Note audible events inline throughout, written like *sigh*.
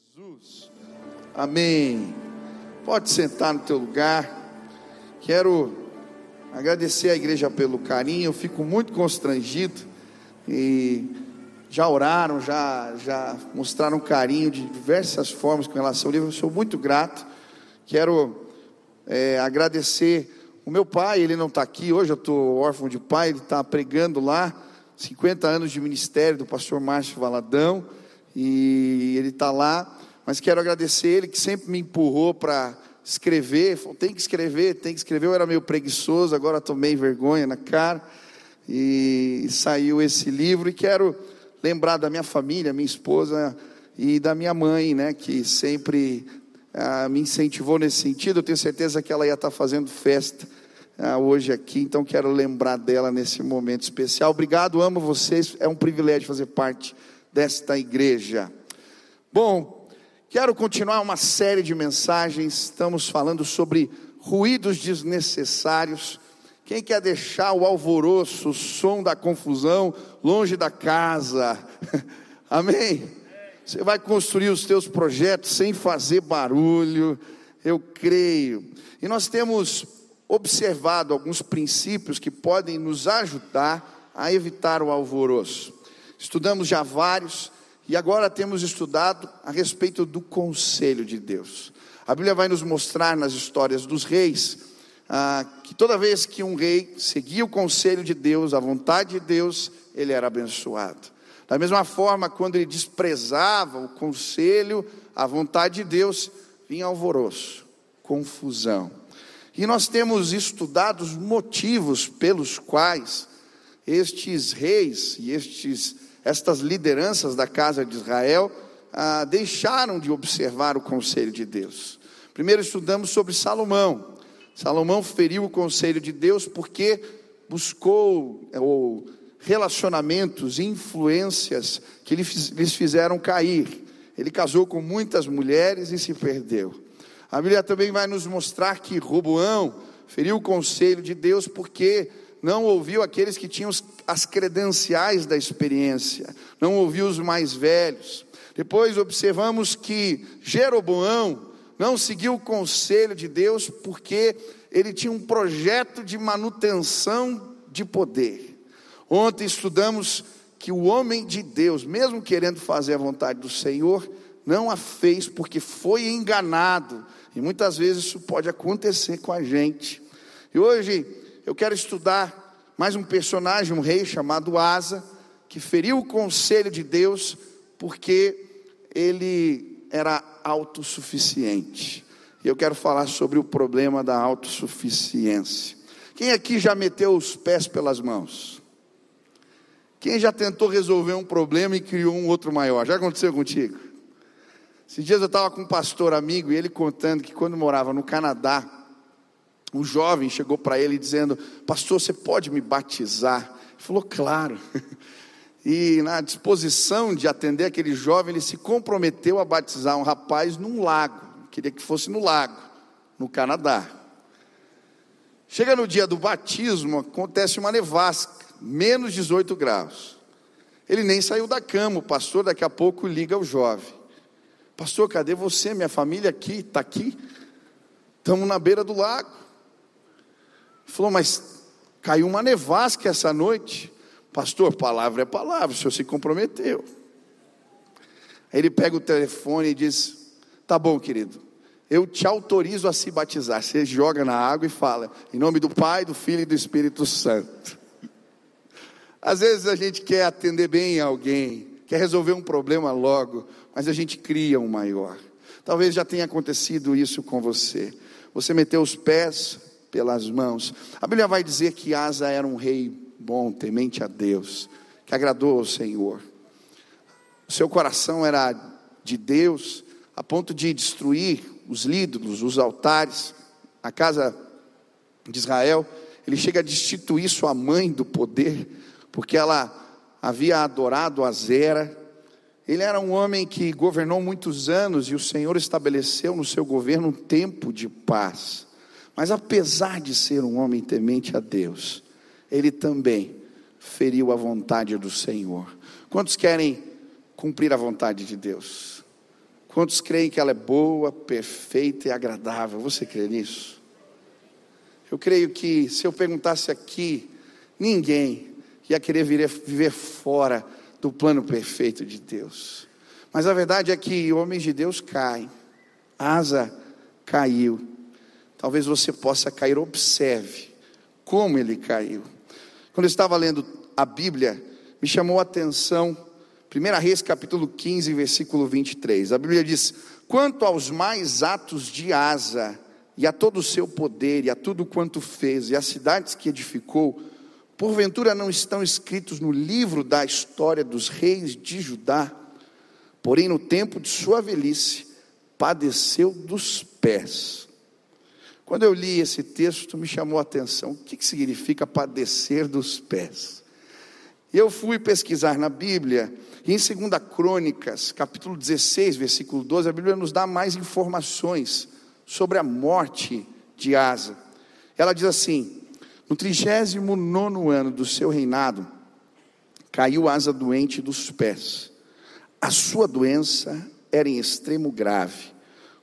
Jesus. Amém. Pode sentar no teu lugar. Quero agradecer à igreja pelo carinho. Eu fico muito constrangido e já oraram, já já mostraram carinho de diversas formas com relação ao livro. Eu sou muito grato. Quero é, agradecer o meu pai. Ele não está aqui hoje. Eu estou órfão de pai. Ele está pregando lá. 50 anos de ministério do pastor Márcio Valadão e ele está lá, mas quero agradecer ele que sempre me empurrou para escrever, falou, tem que escrever, tem que escrever, eu era meio preguiçoso, agora tomei vergonha na cara, e saiu esse livro, e quero lembrar da minha família, minha esposa e da minha mãe, né, que sempre ah, me incentivou nesse sentido, eu tenho certeza que ela ia estar tá fazendo festa ah, hoje aqui, então quero lembrar dela nesse momento especial, obrigado, amo vocês, é um privilégio fazer parte desta igreja. Bom, quero continuar uma série de mensagens, estamos falando sobre ruídos desnecessários. Quem quer deixar o alvoroço, o som da confusão longe da casa? *laughs* Amém? Você vai construir os teus projetos sem fazer barulho, eu creio. E nós temos observado alguns princípios que podem nos ajudar a evitar o alvoroço. Estudamos já vários e agora temos estudado a respeito do conselho de Deus. A Bíblia vai nos mostrar nas histórias dos reis ah, que toda vez que um rei seguia o conselho de Deus, a vontade de Deus, ele era abençoado. Da mesma forma, quando ele desprezava o conselho, a vontade de Deus, vinha alvoroço, confusão. E nós temos estudado os motivos pelos quais estes reis e estes estas lideranças da casa de Israel ah, deixaram de observar o conselho de Deus. Primeiro estudamos sobre Salomão. Salomão feriu o conselho de Deus porque buscou ou relacionamentos, influências que lhes fizeram cair. Ele casou com muitas mulheres e se perdeu. A Bíblia também vai nos mostrar que Roboão feriu o conselho de Deus porque não ouviu aqueles que tinham as credenciais da experiência, não ouviu os mais velhos. Depois observamos que Jeroboão não seguiu o conselho de Deus porque ele tinha um projeto de manutenção de poder. Ontem estudamos que o homem de Deus, mesmo querendo fazer a vontade do Senhor, não a fez porque foi enganado. E muitas vezes isso pode acontecer com a gente. E hoje eu quero estudar mais um personagem, um rei chamado Asa, que feriu o conselho de Deus porque ele era autossuficiente. E eu quero falar sobre o problema da autossuficiência. Quem aqui já meteu os pés pelas mãos? Quem já tentou resolver um problema e criou um outro maior? Já aconteceu contigo? Esses dias eu estava com um pastor amigo e ele contando que quando morava no Canadá, um jovem chegou para ele dizendo: Pastor, você pode me batizar? Ele falou: Claro. *laughs* E na disposição de atender aquele jovem, ele se comprometeu a batizar um rapaz num lago. Queria que fosse no lago, no Canadá. Chega no dia do batismo, acontece uma nevasca, menos 18 graus. Ele nem saiu da cama, o pastor daqui a pouco liga ao jovem. Pastor, cadê você? Minha família aqui, está aqui. Estamos na beira do lago. Falou, mas caiu uma nevasca essa noite. Pastor, palavra é palavra, o senhor se comprometeu. Aí ele pega o telefone e diz: Tá bom, querido, eu te autorizo a se batizar. Você joga na água e fala, em nome do Pai, do Filho e do Espírito Santo. Às vezes a gente quer atender bem alguém, quer resolver um problema logo, mas a gente cria um maior. Talvez já tenha acontecido isso com você. Você meteu os pés, pelas mãos. A Bíblia vai dizer que Asa era um rei bom, temente a Deus, que agradou ao Senhor. O seu coração era de Deus, a ponto de destruir os ídolos, os altares, a casa de Israel. Ele chega a destituir sua mãe do poder, porque ela havia adorado a Zera. Ele era um homem que governou muitos anos e o Senhor estabeleceu no seu governo um tempo de paz. Mas apesar de ser um homem temente a Deus, ele também feriu a vontade do Senhor. Quantos querem cumprir a vontade de Deus? Quantos creem que ela é boa, perfeita e agradável? Você crê nisso? Eu creio que se eu perguntasse aqui, ninguém ia querer viver fora do plano perfeito de Deus. Mas a verdade é que homens de Deus caem. Asa caiu. Talvez você possa cair, observe como ele caiu. Quando eu estava lendo a Bíblia, me chamou a atenção 1 Reis capítulo 15, versículo 23. A Bíblia diz: Quanto aos mais atos de Asa, e a todo o seu poder, e a tudo quanto fez, e as cidades que edificou, porventura não estão escritos no livro da história dos reis de Judá? Porém, no tempo de sua velhice, padeceu dos pés. Quando eu li esse texto, me chamou a atenção: o que, que significa padecer dos pés? Eu fui pesquisar na Bíblia, e em 2 Crônicas, capítulo 16, versículo 12, a Bíblia nos dá mais informações sobre a morte de Asa. Ela diz assim: No 39 ano do seu reinado, caiu Asa doente dos pés. A sua doença era em extremo grave.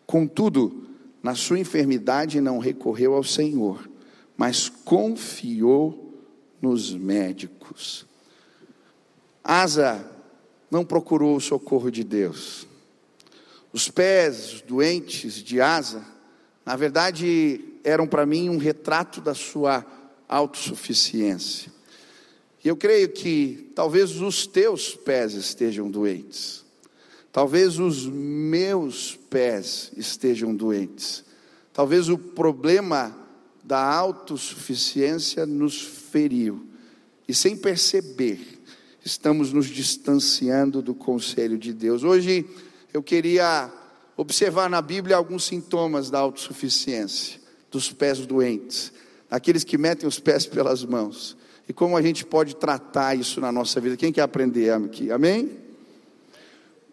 Contudo, na sua enfermidade não recorreu ao Senhor, mas confiou nos médicos. Asa não procurou o socorro de Deus. Os pés doentes de Asa, na verdade, eram para mim um retrato da sua autossuficiência. E eu creio que talvez os teus pés estejam doentes. Talvez os meus pés estejam doentes. Talvez o problema da autossuficiência nos feriu. E sem perceber, estamos nos distanciando do conselho de Deus. Hoje eu queria observar na Bíblia alguns sintomas da autossuficiência, dos pés doentes, aqueles que metem os pés pelas mãos. E como a gente pode tratar isso na nossa vida? Quem quer aprender aqui? Amém?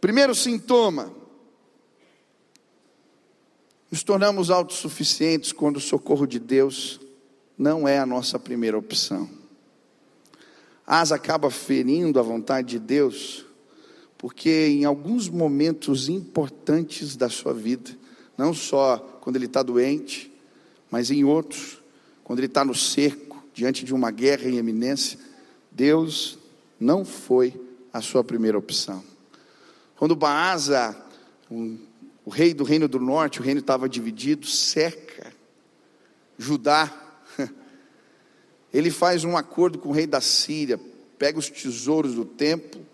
Primeiro sintoma: nos tornamos autossuficientes quando o socorro de Deus não é a nossa primeira opção. Asa acaba ferindo a vontade de Deus, porque em alguns momentos importantes da sua vida, não só quando ele está doente, mas em outros, quando ele está no cerco, diante de uma guerra em eminência, Deus não foi a sua primeira opção. Quando Baasa, um, o rei do reino do norte, o reino estava dividido, cerca Judá, *laughs* ele faz um acordo com o rei da Síria, pega os tesouros do templo,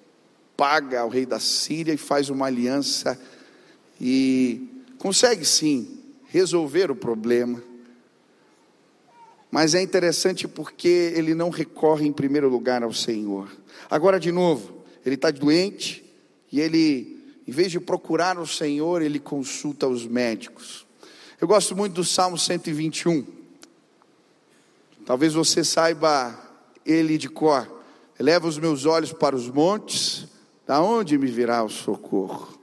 paga ao rei da Síria e faz uma aliança e consegue sim resolver o problema. Mas é interessante porque ele não recorre em primeiro lugar ao Senhor. Agora, de novo, ele está doente e ele, em vez de procurar o Senhor, ele consulta os médicos. Eu gosto muito do Salmo 121. Talvez você saiba ele de cor. Eleva os meus olhos para os montes, da onde me virá o socorro?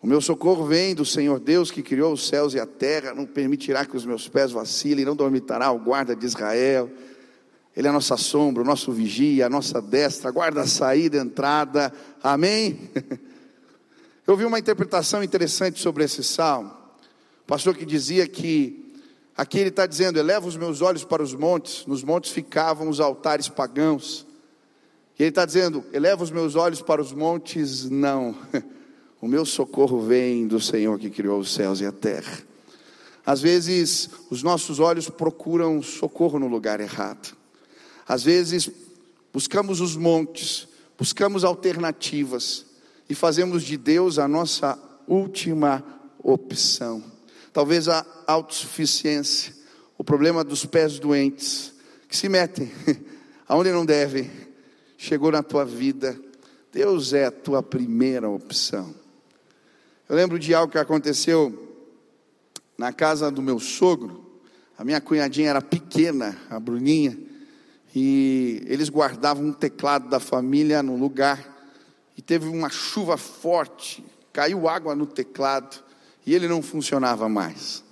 O meu socorro vem do Senhor Deus que criou os céus e a terra, não permitirá que os meus pés vacilem, não dormitará o guarda de Israel. Ele é a nossa sombra, o nosso vigia, a nossa destra, guarda a saída, a entrada. Amém? *laughs* Eu vi uma interpretação interessante sobre esse salmo. O pastor que dizia que Aqui ele está dizendo: eleva os meus olhos para os montes, nos montes ficavam os altares pagãos. E ele está dizendo: eleva os meus olhos para os montes, não, *laughs* o meu socorro vem do Senhor que criou os céus e a terra. Às vezes, os nossos olhos procuram socorro no lugar errado. Às vezes, buscamos os montes, buscamos alternativas e fazemos de Deus a nossa última opção. Talvez a autossuficiência, o problema dos pés doentes, que se metem *laughs* aonde não devem, chegou na tua vida, Deus é a tua primeira opção. Eu lembro de algo que aconteceu na casa do meu sogro, a minha cunhadinha era pequena, a Bruninha, e eles guardavam um teclado da família no lugar, teve uma chuva forte, caiu água no teclado, e ele não funcionava mais.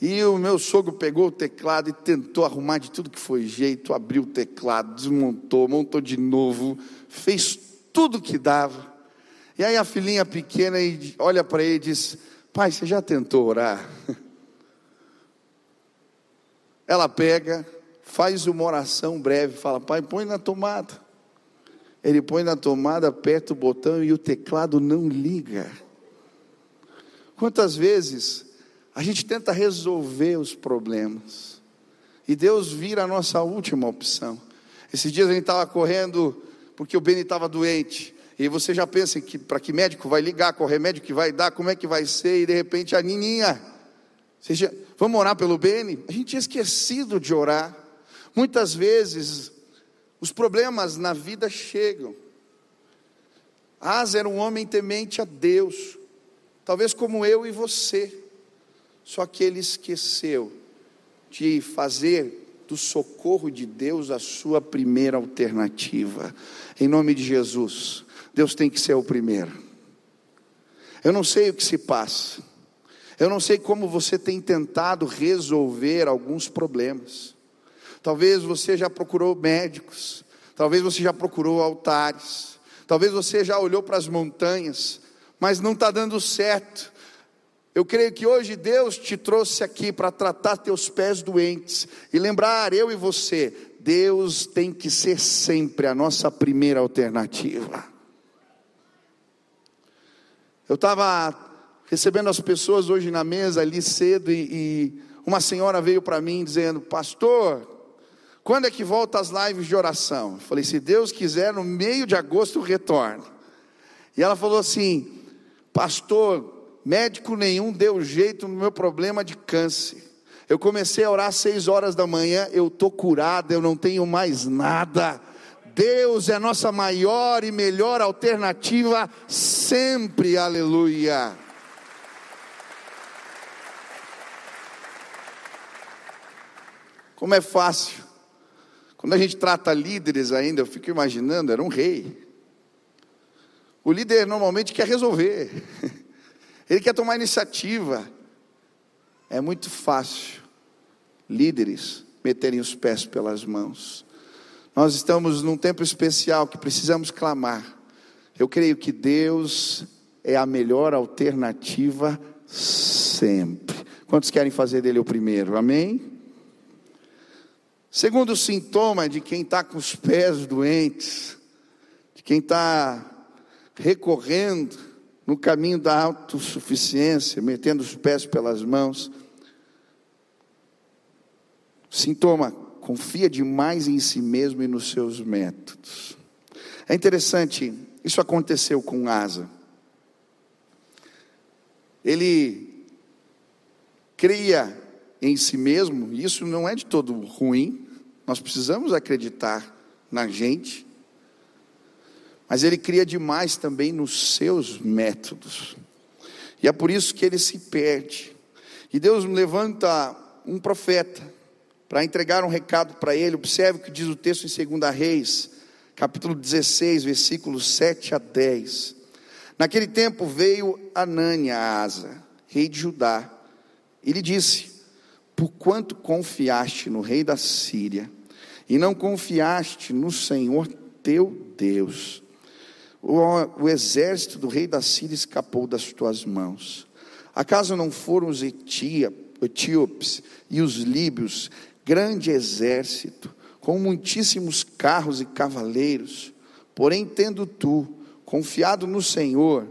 E o meu sogro pegou o teclado e tentou arrumar de tudo que foi jeito, abriu o teclado, desmontou, montou de novo, fez tudo que dava. E aí a filhinha pequena olha para ele e diz: Pai, você já tentou orar? *laughs* Ela pega, faz uma oração breve, fala: Pai, põe na tomada. Ele põe na tomada, aperta o botão e o teclado não liga. Quantas vezes a gente tenta resolver os problemas e Deus vira a nossa última opção. Esses dias a gente estava correndo porque o Beni estava doente. E você já pensa que para que médico vai ligar, qual remédio que vai dar, como é que vai ser, e de repente a Nininha, seja, vamos orar pelo Beni? A gente tinha esquecido de orar. Muitas vezes os problemas na vida chegam. Asa era um homem temente a Deus, talvez como eu e você, só que ele esqueceu de fazer do socorro de Deus a sua primeira alternativa. Em nome de Jesus, Deus tem que ser o primeiro. Eu não sei o que se passa, eu não sei como você tem tentado resolver alguns problemas. Talvez você já procurou médicos, talvez você já procurou altares, talvez você já olhou para as montanhas, mas não está dando certo. Eu creio que hoje Deus te trouxe aqui para tratar teus pés doentes e lembrar eu e você, Deus tem que ser sempre a nossa primeira alternativa. Eu estava recebendo as pessoas hoje na mesa ali cedo e, e uma senhora veio para mim dizendo: Pastor, quando é que volta as lives de oração? Eu falei, se Deus quiser, no meio de agosto eu retorno. E ela falou assim: Pastor, médico nenhum deu jeito no meu problema de câncer. Eu comecei a orar às seis horas da manhã, eu estou curada, eu não tenho mais nada. Deus é a nossa maior e melhor alternativa sempre, aleluia. Como é fácil quando a gente trata líderes ainda, eu fico imaginando, era um rei. O líder normalmente quer resolver, *laughs* ele quer tomar iniciativa. É muito fácil líderes meterem os pés pelas mãos. Nós estamos num tempo especial que precisamos clamar. Eu creio que Deus é a melhor alternativa sempre. Quantos querem fazer dele o primeiro? Amém? Segundo sintoma de quem está com os pés doentes, de quem está recorrendo no caminho da autossuficiência, metendo os pés pelas mãos. Sintoma, confia demais em si mesmo e nos seus métodos. É interessante, isso aconteceu com Asa. Ele cria em si mesmo, isso não é de todo ruim, nós precisamos acreditar na gente, mas ele cria demais também nos seus métodos, e é por isso que ele se perde. E Deus levanta um profeta para entregar um recado para ele. Observe o que diz o texto em 2 Reis, capítulo 16, versículos 7 a 10. Naquele tempo veio Anânia a Asa, rei de Judá, e lhe disse: por quanto confiaste no rei da Síria e não confiaste no Senhor teu Deus, o, o exército do rei da Síria escapou das tuas mãos. Acaso não foram os etíopes e os líbios, grande exército, com muitíssimos carros e cavaleiros? Porém, tendo tu confiado no Senhor,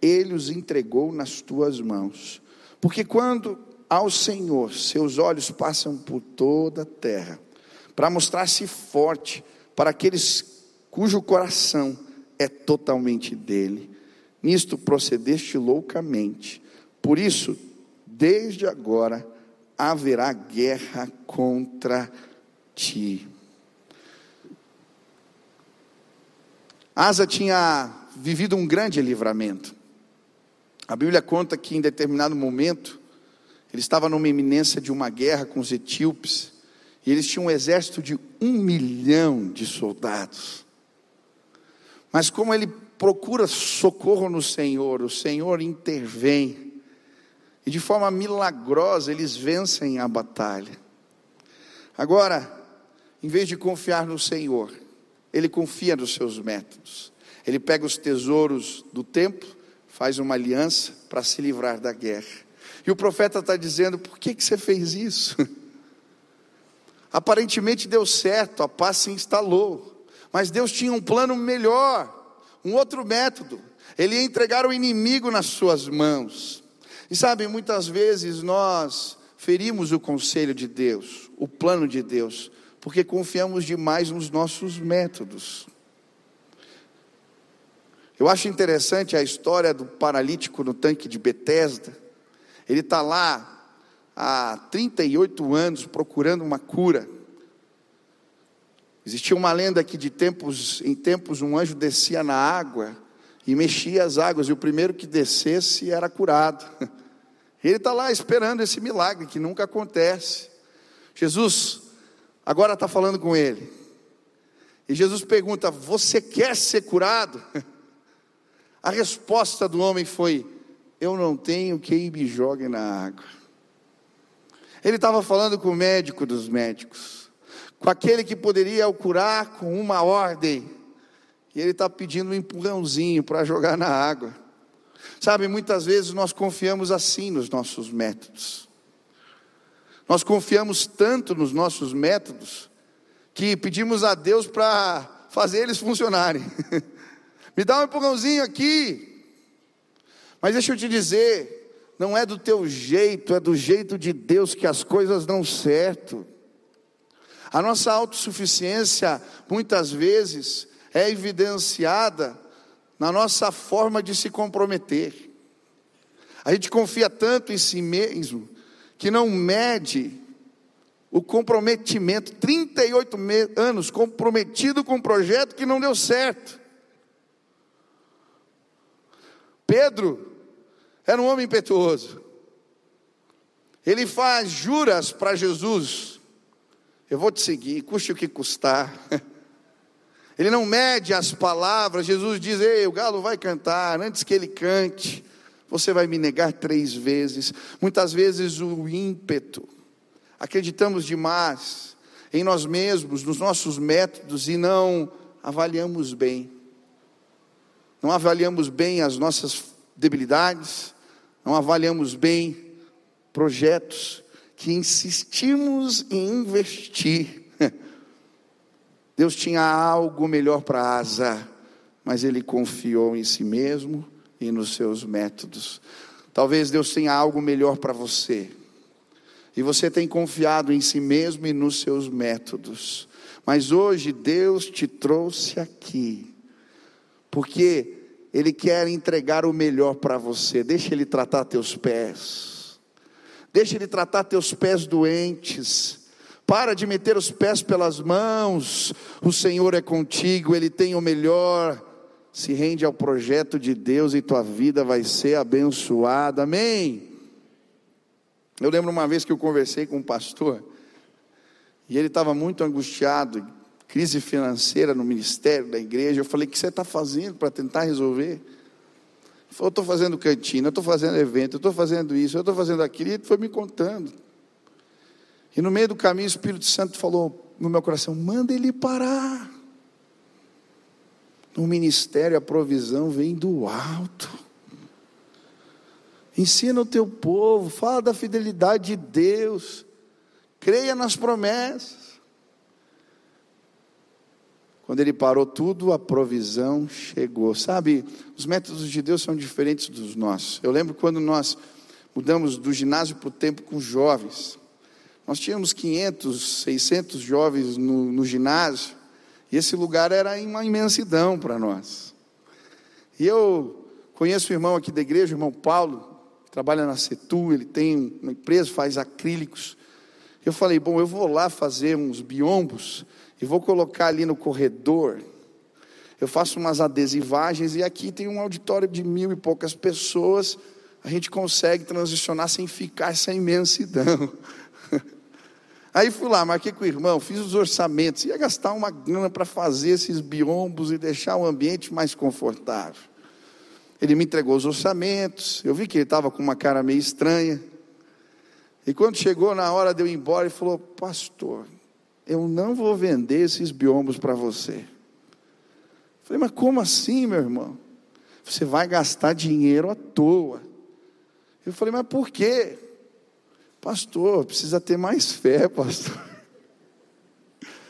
ele os entregou nas tuas mãos. Porque quando ao Senhor, seus olhos passam por toda a terra, para mostrar-se forte para aqueles cujo coração é totalmente dele. Nisto procedeste loucamente. Por isso, desde agora haverá guerra contra ti. Asa tinha vivido um grande livramento. A Bíblia conta que em determinado momento ele estava numa iminência de uma guerra com os etíopes, e eles tinham um exército de um milhão de soldados. Mas como ele procura socorro no Senhor, o Senhor intervém, e de forma milagrosa eles vencem a batalha. Agora, em vez de confiar no Senhor, ele confia nos seus métodos, Ele pega os tesouros do templo, faz uma aliança para se livrar da guerra. E o profeta está dizendo: por que, que você fez isso? *laughs* Aparentemente deu certo, a paz se instalou, mas Deus tinha um plano melhor, um outro método. Ele ia entregar o inimigo nas suas mãos. E sabe, muitas vezes nós ferimos o conselho de Deus, o plano de Deus, porque confiamos demais nos nossos métodos. Eu acho interessante a história do paralítico no tanque de Betesda. Ele está lá há 38 anos procurando uma cura. Existia uma lenda que de tempos em tempos um anjo descia na água e mexia as águas, e o primeiro que descesse era curado. *laughs* Ele está lá esperando esse milagre que nunca acontece. Jesus agora está falando com ele. E Jesus pergunta: Você quer ser curado? *laughs* A resposta do homem foi: Eu não tenho quem me jogue na água. Ele estava falando com o médico dos médicos, com aquele que poderia o curar com uma ordem, e ele está pedindo um empurrãozinho para jogar na água. Sabe, muitas vezes nós confiamos assim nos nossos métodos. Nós confiamos tanto nos nossos métodos que pedimos a Deus para fazer eles funcionarem. *laughs* Me dá um empurrãozinho aqui. Mas deixa eu te dizer, não é do teu jeito, é do jeito de Deus que as coisas dão certo. A nossa autossuficiência, muitas vezes, é evidenciada na nossa forma de se comprometer. A gente confia tanto em si mesmo que não mede o comprometimento. 38 anos comprometido com um projeto que não deu certo. Pedro era um homem impetuoso. Ele faz juras para Jesus: Eu vou te seguir, custe o que custar. *laughs* Ele não mede as palavras. Jesus diz: Ei, o galo vai cantar. Antes que ele cante, você vai me negar três vezes. Muitas vezes o ímpeto. Acreditamos demais em nós mesmos, nos nossos métodos e não avaliamos bem não avaliamos bem as nossas debilidades, não avaliamos bem projetos que insistimos em investir. *laughs* Deus tinha algo melhor para Asa, mas ele confiou em si mesmo e nos seus métodos. Talvez Deus tenha algo melhor para você. E você tem confiado em si mesmo e nos seus métodos. Mas hoje Deus te trouxe aqui porque Ele quer entregar o melhor para você. Deixa Ele tratar teus pés, deixa Ele tratar teus pés doentes. Para de meter os pés pelas mãos, o Senhor é contigo, Ele tem o melhor. Se rende ao projeto de Deus e tua vida vai ser abençoada, amém. Eu lembro uma vez que eu conversei com um pastor, e ele estava muito angustiado, crise financeira no ministério da igreja. Eu falei: O que você está fazendo para tentar resolver? Ele falou: estou fazendo cantina, estou fazendo evento, estou fazendo isso, estou fazendo aquilo. E ele foi me contando. E no meio do caminho, o Espírito Santo falou no meu coração: Manda ele parar. No ministério, a provisão vem do alto. Ensina o teu povo, fala da fidelidade de Deus, creia nas promessas. Quando ele parou tudo, a provisão chegou. Sabe, os métodos de Deus são diferentes dos nossos. Eu lembro quando nós mudamos do ginásio para o tempo com jovens. Nós tínhamos 500, 600 jovens no, no ginásio. E esse lugar era uma imensidão para nós. E eu conheço o irmão aqui da igreja, o irmão Paulo, que trabalha na Setu, ele tem uma empresa, faz acrílicos. Eu falei, bom, eu vou lá fazer uns biombos e vou colocar ali no corredor. Eu faço umas adesivagens e aqui tem um auditório de mil e poucas pessoas. A gente consegue transicionar sem ficar essa imensidão. *laughs* Aí fui lá, marquei com o irmão, fiz os orçamentos, ia gastar uma grana para fazer esses biombos e deixar o ambiente mais confortável. Ele me entregou os orçamentos, eu vi que ele estava com uma cara meio estranha. E quando chegou na hora de eu ir embora, ele falou: Pastor, eu não vou vender esses biombos para você. Falei, mas como assim, meu irmão? Você vai gastar dinheiro à toa. Eu falei, mas por quê? Pastor, precisa ter mais fé, *laughs* pastor.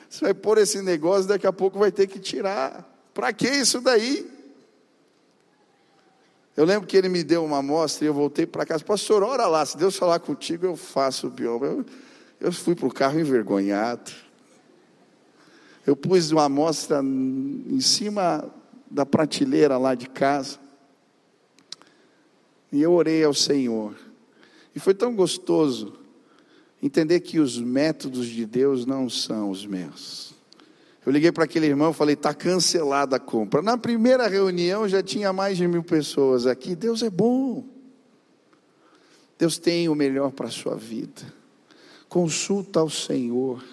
Você vai pôr esse negócio, daqui a pouco vai ter que tirar. Para que isso daí? Eu lembro que ele me deu uma amostra e eu voltei para casa. Pastor, ora lá, se Deus falar contigo, eu faço o bioma. Eu, eu fui para o carro envergonhado. Eu pus uma amostra em cima da prateleira lá de casa. E eu orei ao Senhor. E foi tão gostoso entender que os métodos de Deus não são os meus. Eu liguei para aquele irmão e falei: está cancelada a compra. Na primeira reunião já tinha mais de mil pessoas aqui. Deus é bom. Deus tem o melhor para a sua vida. Consulta ao Senhor.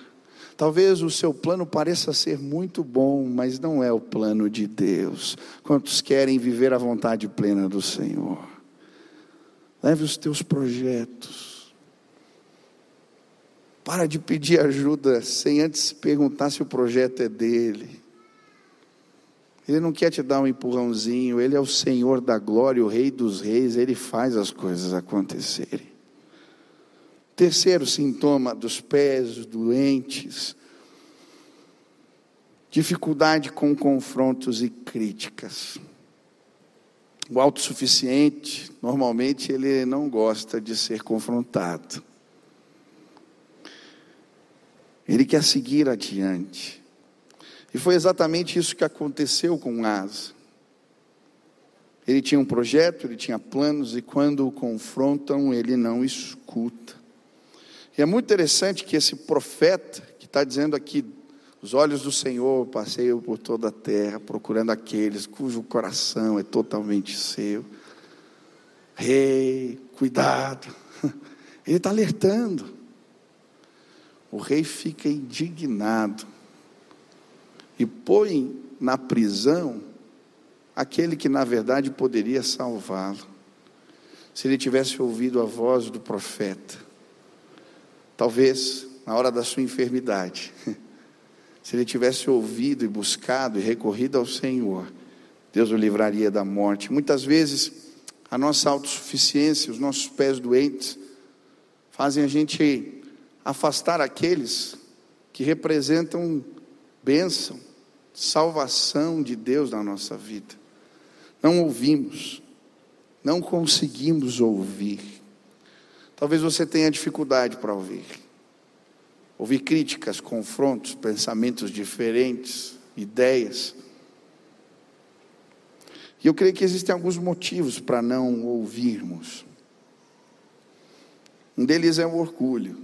Talvez o seu plano pareça ser muito bom, mas não é o plano de Deus. Quantos querem viver a vontade plena do Senhor? Leve os teus projetos. Para de pedir ajuda sem antes perguntar se o projeto é dele. Ele não quer te dar um empurrãozinho, ele é o Senhor da glória, o Rei dos Reis, ele faz as coisas acontecerem. Terceiro sintoma dos pés doentes, dificuldade com confrontos e críticas. O autossuficiente, normalmente, ele não gosta de ser confrontado. Ele quer seguir adiante. E foi exatamente isso que aconteceu com Asa. Ele tinha um projeto, ele tinha planos, e quando o confrontam, ele não escuta. E é muito interessante que esse profeta, que está dizendo aqui, os olhos do Senhor passeiam por toda a terra, procurando aqueles cujo coração é totalmente seu. Rei, cuidado. *laughs* Ele está alertando. O rei fica indignado e põe na prisão aquele que na verdade poderia salvá-lo. Se ele tivesse ouvido a voz do profeta, Talvez na hora da sua enfermidade, *laughs* se ele tivesse ouvido e buscado e recorrido ao Senhor, Deus o livraria da morte. Muitas vezes, a nossa autossuficiência, os nossos pés doentes, fazem a gente afastar aqueles que representam bênção, salvação de Deus na nossa vida. Não ouvimos, não conseguimos ouvir. Talvez você tenha dificuldade para ouvir. Ouvir críticas, confrontos, pensamentos diferentes, ideias. E eu creio que existem alguns motivos para não ouvirmos. Um deles é o orgulho.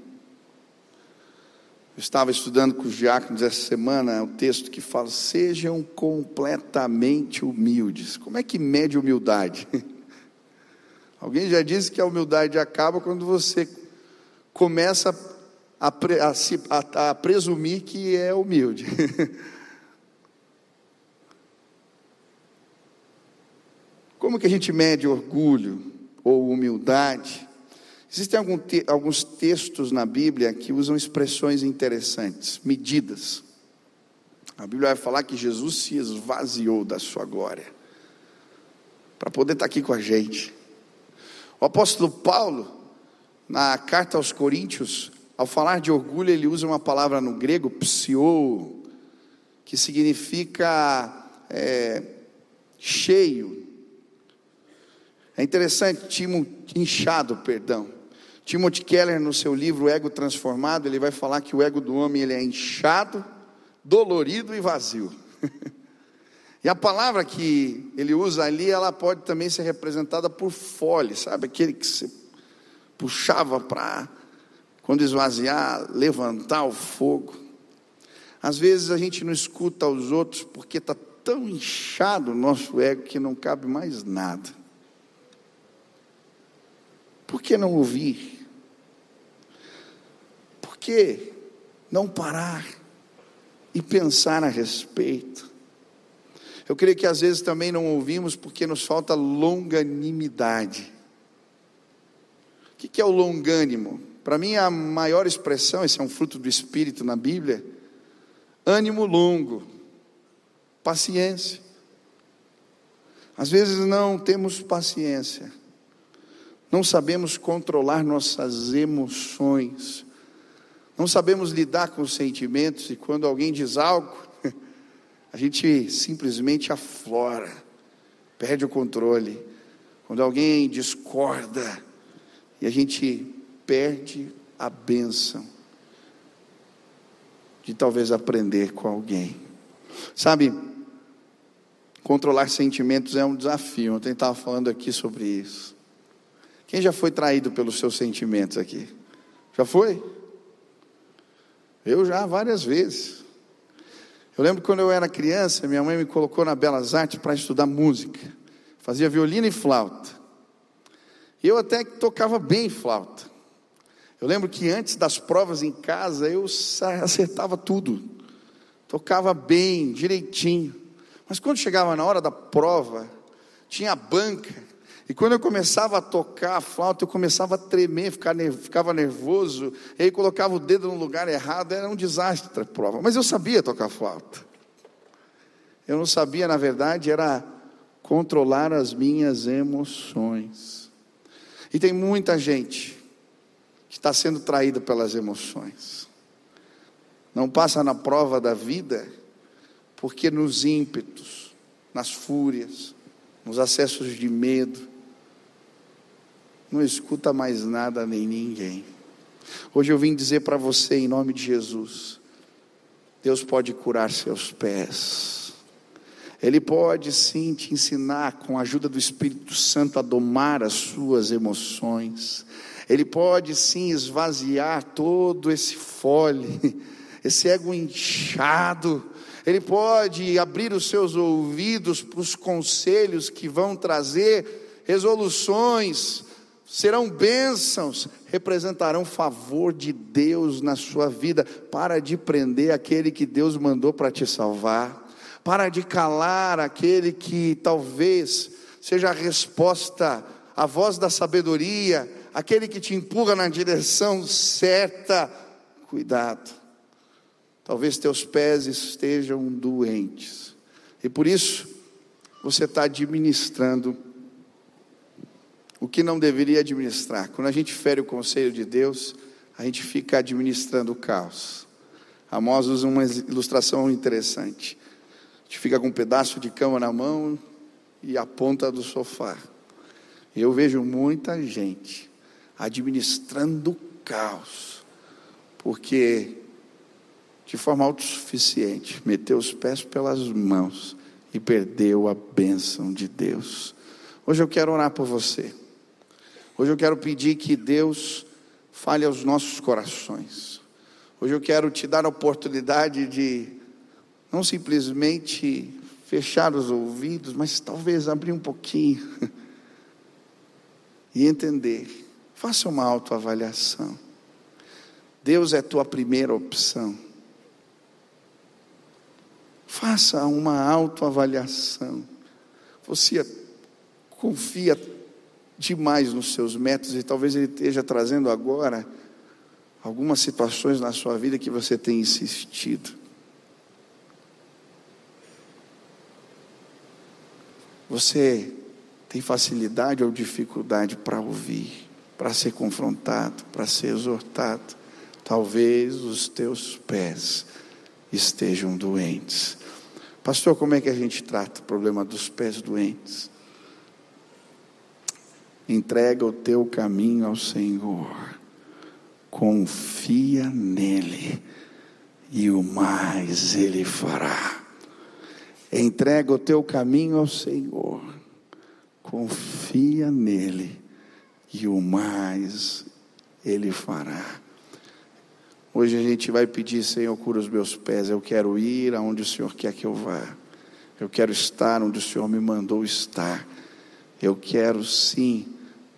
Eu estava estudando com os diáconos essa semana o texto que fala: sejam completamente humildes. Como é que mede humildade? *laughs* Alguém já disse que a humildade acaba quando você começa a, a, a, presumir que é humilde. *laughs* Como que a gente mede orgulho ou humildade? Existem alguns textos na Bíblia que usam expressões interessantes, medidas. A Bíblia vai falar que Jesus se esvaziou da sua glória para poder estar aqui com a gente. O apóstolo Paulo, na carta aos Coríntios, ao falar de orgulho, ele usa uma palavra no grego, psiou, que significa é, cheio. É interessante, Timo, inchado, perdão. Timothy Keller, no seu livro Ego Transformado, ele vai falar que o ego do homem ele é inchado, dolorido e vazio. *laughs* E a palavra que ele usa ali, ela pode também ser representada por fole, sabe? Aquele que se puxava para, quando esvaziar, levantar o fogo. Às vezes a gente não escuta os outros porque está tão inchado o nosso ego que não cabe mais nada. Por que não ouvir? Por que não parar e pensar a respeito? Eu creio que às vezes também não ouvimos porque nos falta longanimidade. O que é o longânimo? Para mim, a maior expressão, esse é um fruto do Espírito na Bíblia, ânimo longo, paciência. Às vezes não temos paciência, não sabemos controlar nossas emoções, não sabemos lidar com os sentimentos, e quando alguém diz algo, a gente simplesmente aflora, perde o controle. Quando alguém discorda, e a gente perde a bênção de talvez aprender com alguém. Sabe, controlar sentimentos é um desafio. Ontem estava falando aqui sobre isso. Quem já foi traído pelos seus sentimentos aqui? Já foi? Eu já várias vezes. Eu lembro quando eu era criança, minha mãe me colocou na Belas Artes para estudar música. Fazia violino e flauta. Eu até tocava bem flauta. Eu lembro que antes das provas em casa eu acertava tudo, tocava bem, direitinho. Mas quando chegava na hora da prova, tinha banca, e quando eu começava a tocar a flauta, eu começava a tremer, ficava nervoso, e aí colocava o dedo no lugar errado, era um desastre a prova. Mas eu sabia tocar flauta. Eu não sabia, na verdade, era controlar as minhas emoções. E tem muita gente que está sendo traída pelas emoções. Não passa na prova da vida, porque nos ímpetos, nas fúrias, nos acessos de medo, não escuta mais nada nem ninguém. Hoje eu vim dizer para você, em nome de Jesus, Deus pode curar seus pés. Ele pode sim te ensinar, com a ajuda do Espírito Santo, a domar as suas emoções. Ele pode sim esvaziar todo esse fole, *laughs* esse ego inchado. Ele pode abrir os seus ouvidos para os conselhos que vão trazer resoluções, serão bênçãos, representarão favor de Deus na sua vida. Para de prender aquele que Deus mandou para te salvar. Para de calar aquele que talvez seja a resposta, a voz da sabedoria aquele que te empurra na direção certa, cuidado. Talvez teus pés estejam doentes, e por isso você está administrando o que não deveria administrar. Quando a gente fere o conselho de Deus, a gente fica administrando o caos. Amós usa uma ilustração interessante. A gente fica com um pedaço de cama na mão e a ponta do sofá. Eu vejo muita gente administrando o caos, porque de forma autossuficiente meteu os pés pelas mãos e perdeu a bênção de Deus. Hoje eu quero orar por você. Hoje eu quero pedir que Deus fale aos nossos corações. Hoje eu quero te dar a oportunidade de não simplesmente fechar os ouvidos, mas talvez abrir um pouquinho *laughs* e entender Faça uma autoavaliação. Deus é tua primeira opção. Faça uma autoavaliação. Você confia demais nos seus métodos e talvez ele esteja trazendo agora algumas situações na sua vida que você tem insistido. Você tem facilidade ou dificuldade para ouvir? para ser confrontado, para ser exortado. Talvez os teus pés estejam doentes. Pastor, como é que a gente trata o problema dos pés doentes? Entrega o teu caminho ao Senhor, confia nele, e o mais ele fará. Entrega o teu caminho ao Senhor, confia nele, e o mais Ele fará. Hoje a gente vai pedir, Senhor, cura os meus pés. Eu quero ir aonde o Senhor quer que eu vá. Eu quero estar onde o Senhor me mandou estar. Eu quero sim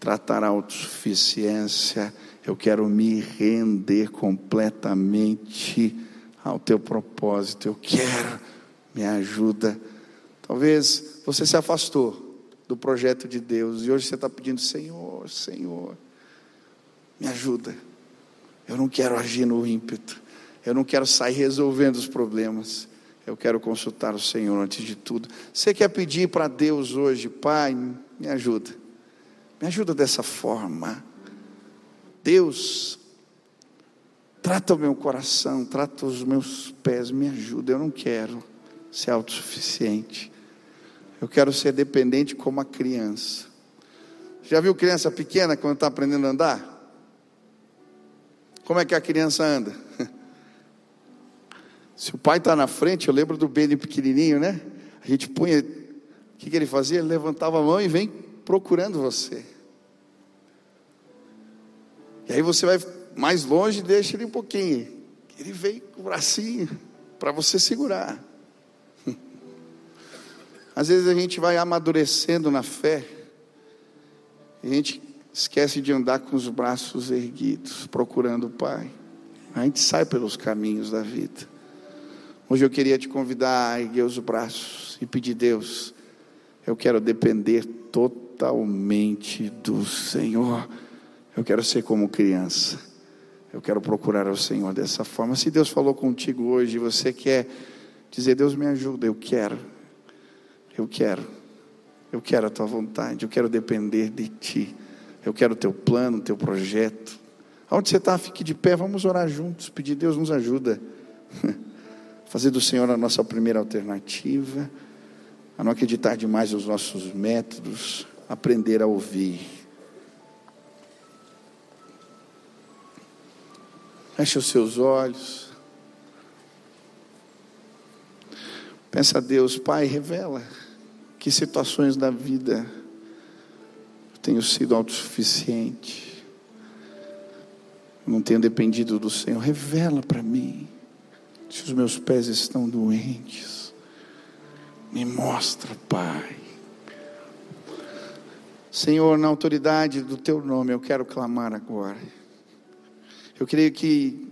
tratar a autossuficiência. Eu quero me render completamente ao teu propósito. Eu quero, me ajuda. Talvez você se afastou do projeto de Deus. E hoje você está pedindo, Senhor, Senhor, me ajuda. Eu não quero agir no ímpeto. Eu não quero sair resolvendo os problemas. Eu quero consultar o Senhor antes de tudo. Você quer pedir para Deus hoje, Pai, me ajuda. Me ajuda dessa forma. Deus, trata o meu coração, trata os meus pés, me ajuda. Eu não quero ser autossuficiente. Eu quero ser dependente como a criança. Já viu criança pequena quando está aprendendo a andar? Como é que a criança anda? *laughs* Se o pai está na frente, eu lembro do Benny pequenininho, né? A gente punha, o que, que ele fazia? Ele levantava a mão e vem procurando você. E aí você vai mais longe e deixa ele um pouquinho. Ele vem com o bracinho para você segurar. *laughs* Às vezes a gente vai amadurecendo na fé, e a gente esquece de andar com os braços erguidos, procurando o Pai. A gente sai pelos caminhos da vida. Hoje eu queria te convidar a erguer os braços e pedir, Deus, eu quero depender totalmente do Senhor. Eu quero ser como criança. Eu quero procurar o Senhor dessa forma. Se Deus falou contigo hoje, você quer dizer, Deus me ajuda, eu quero. Eu quero, eu quero a tua vontade, eu quero depender de ti, eu quero o teu plano, o teu projeto. Aonde você está, fique de pé, vamos orar juntos, pedir Deus nos ajuda. *laughs* Fazer do Senhor a nossa primeira alternativa, a não acreditar demais nos nossos métodos, aprender a ouvir. Feche os seus olhos. Pensa a Deus, Pai, revela que situações da vida eu tenho sido autossuficiente, não tenho dependido do Senhor. Revela para mim se os meus pés estão doentes. Me mostra, Pai. Senhor, na autoridade do Teu nome, eu quero clamar agora. Eu creio que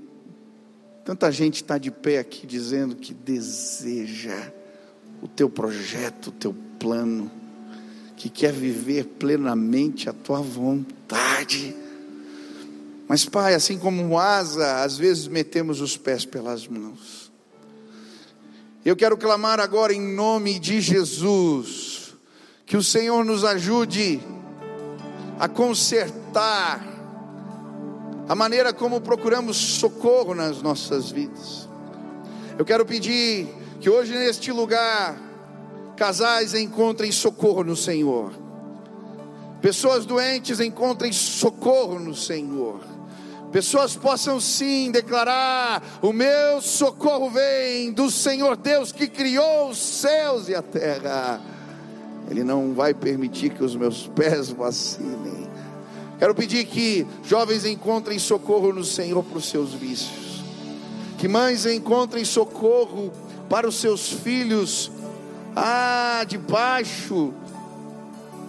tanta gente está de pé aqui dizendo que deseja o Teu projeto, o Teu plano, que quer viver plenamente a tua vontade. Mas, Pai, assim como asa, às vezes metemos os pés pelas mãos. Eu quero clamar agora em nome de Jesus, que o Senhor nos ajude a consertar a maneira como procuramos socorro nas nossas vidas. Eu quero pedir que hoje neste lugar Casais encontrem socorro no Senhor. Pessoas doentes encontrem socorro no Senhor. Pessoas possam sim declarar: O meu socorro vem do Senhor Deus que criou os céus e a terra. Ele não vai permitir que os meus pés vacilem. Quero pedir que jovens encontrem socorro no Senhor para os seus vícios. Que mães encontrem socorro para os seus filhos ah, debaixo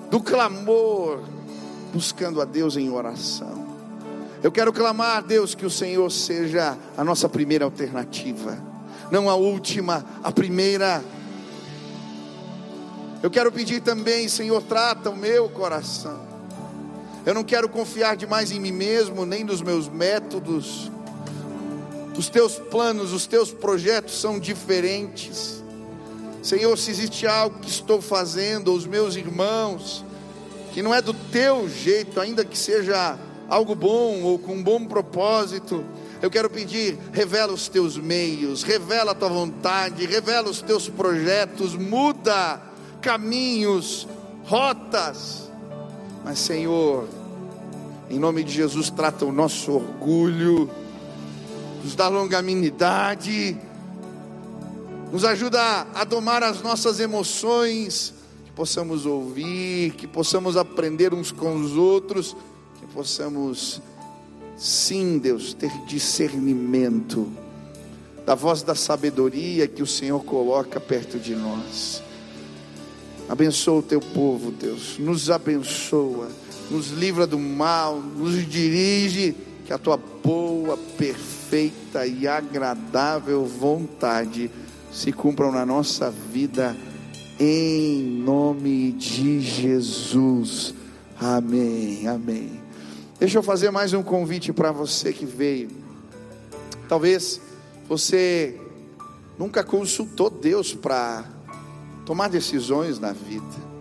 do clamor, buscando a Deus em oração. Eu quero clamar a Deus que o Senhor seja a nossa primeira alternativa, não a última, a primeira. Eu quero pedir também, Senhor, trata o meu coração. Eu não quero confiar demais em mim mesmo, nem nos meus métodos. Os teus planos, os teus projetos são diferentes. Senhor, se existe algo que estou fazendo, os meus irmãos, que não é do teu jeito, ainda que seja algo bom ou com um bom propósito, eu quero pedir, revela os teus meios, revela a tua vontade, revela os teus projetos, muda caminhos, rotas. Mas, Senhor, em nome de Jesus, trata o nosso orgulho, nos dá longanimidade, nos ajuda a domar as nossas emoções, que possamos ouvir, que possamos aprender uns com os outros, que possamos, sim, Deus, ter discernimento da voz da sabedoria que o Senhor coloca perto de nós. Abençoa o teu povo, Deus, nos abençoa, nos livra do mal, nos dirige, que a tua boa, perfeita e agradável vontade se cumpram na nossa vida, em nome de Jesus. Amém, amém. Deixa eu fazer mais um convite para você que veio. Talvez você nunca consultou Deus para tomar decisões na vida.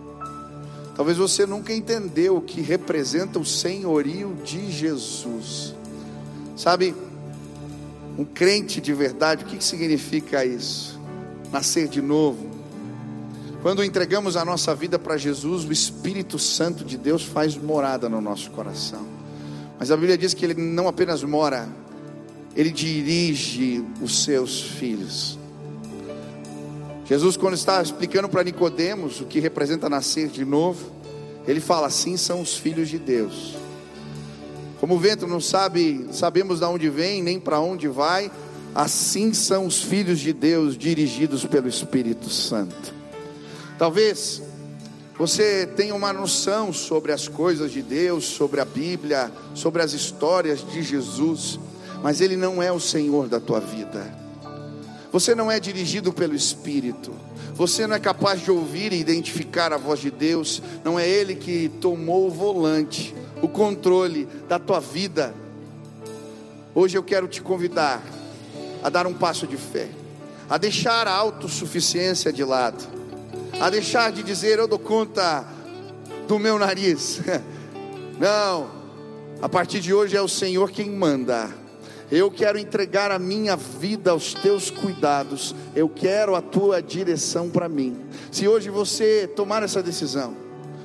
Talvez você nunca entendeu o que representa o senhorio de Jesus. Sabe, um crente de verdade, o que significa isso? Nascer de novo. Quando entregamos a nossa vida para Jesus, o Espírito Santo de Deus faz morada no nosso coração. Mas a Bíblia diz que ele não apenas mora, ele dirige os seus filhos. Jesus, quando está explicando para Nicodemos o que representa nascer de novo, ele fala: assim são os filhos de Deus. Como o vento não sabe, sabemos de onde vem, nem para onde vai, assim são os filhos de Deus dirigidos pelo Espírito Santo. Talvez você tenha uma noção sobre as coisas de Deus, sobre a Bíblia, sobre as histórias de Jesus, mas Ele não é o Senhor da tua vida. Você não é dirigido pelo Espírito. Você não é capaz de ouvir e identificar a voz de Deus. Não é Ele que tomou o volante, o controle da tua vida. Hoje eu quero te convidar a dar um passo de fé, a deixar a autossuficiência de lado, a deixar de dizer eu dou conta do meu nariz. *laughs* Não, a partir de hoje é o Senhor quem manda. Eu quero entregar a minha vida aos teus cuidados. Eu quero a tua direção para mim. Se hoje você tomar essa decisão,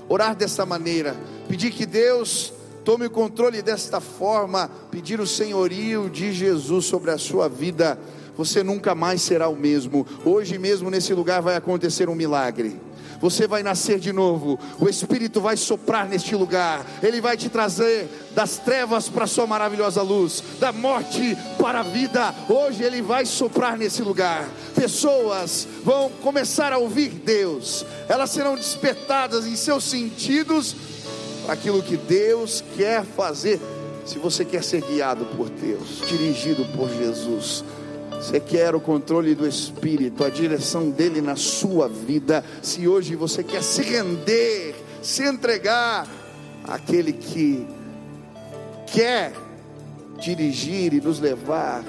orar dessa maneira, pedir que Deus tome o controle desta forma, pedir o senhorio de Jesus sobre a sua vida, você nunca mais será o mesmo. Hoje mesmo nesse lugar vai acontecer um milagre você vai nascer de novo. O Espírito vai soprar neste lugar. Ele vai te trazer das trevas para a sua maravilhosa luz, da morte para a vida. Hoje ele vai soprar nesse lugar. Pessoas vão começar a ouvir Deus. Elas serão despertadas em seus sentidos aquilo que Deus quer fazer. Se você quer ser guiado por Deus, dirigido por Jesus, você quer o controle do Espírito, a direção dele na sua vida. Se hoje você quer se render, se entregar àquele que quer dirigir e nos levar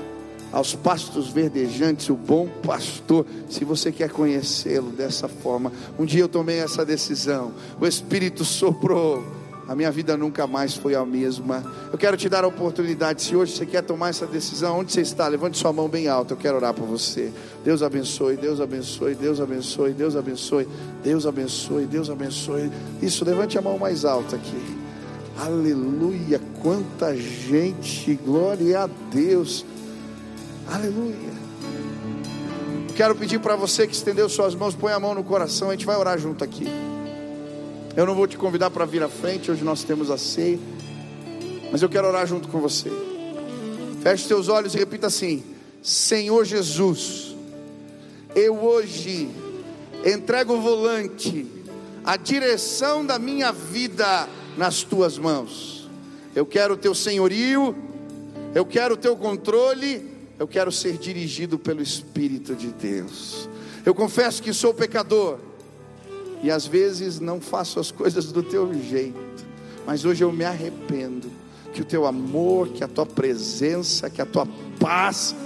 aos pastos verdejantes, o bom pastor. Se você quer conhecê-lo dessa forma, um dia eu tomei essa decisão, o Espírito soprou a minha vida nunca mais foi a mesma. Eu quero te dar a oportunidade, se hoje você quer tomar essa decisão, onde você está, levante sua mão bem alta, eu quero orar por você. Deus abençoe, Deus abençoe, Deus abençoe, Deus abençoe, Deus abençoe, Deus abençoe. Isso, levante a mão mais alta aqui. Aleluia, quanta gente, glória a Deus. Aleluia. Quero pedir para você que estendeu suas mãos, põe a mão no coração, a gente vai orar junto aqui. Eu não vou te convidar para vir à frente, hoje nós temos a ceia, mas eu quero orar junto com você. Feche seus olhos e repita assim: Senhor Jesus, eu hoje entrego o volante, a direção da minha vida nas tuas mãos. Eu quero o teu senhorio, eu quero o teu controle, eu quero ser dirigido pelo Espírito de Deus. Eu confesso que sou pecador e às vezes não faço as coisas do teu jeito, mas hoje eu me arrependo. Que o teu amor, que a tua presença, que a tua paz,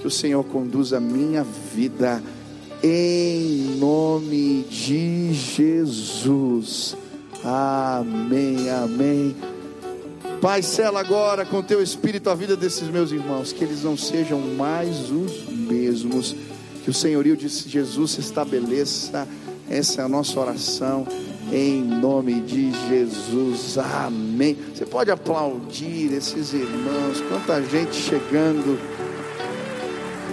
que o Senhor conduza a minha vida, em nome de Jesus. Amém, amém. Pai, sela agora com teu espírito a vida desses meus irmãos, que eles não sejam mais os mesmos, que o senhorio de Jesus se estabeleça essa é a nossa oração em nome de Jesus. Amém. Você pode aplaudir esses irmãos, quanta gente chegando.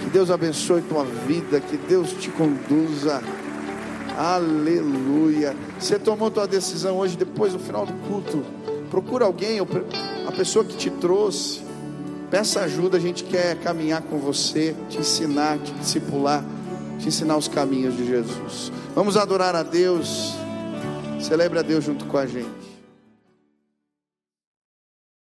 Que Deus abençoe tua vida, que Deus te conduza. Aleluia. Você tomou tua decisão hoje, depois do final do culto. Procura alguém, a pessoa que te trouxe. Peça ajuda, a gente quer caminhar com você, te ensinar, te discipular, te ensinar os caminhos de Jesus. Vamos adorar a Deus. Celebre a Deus junto com a gente.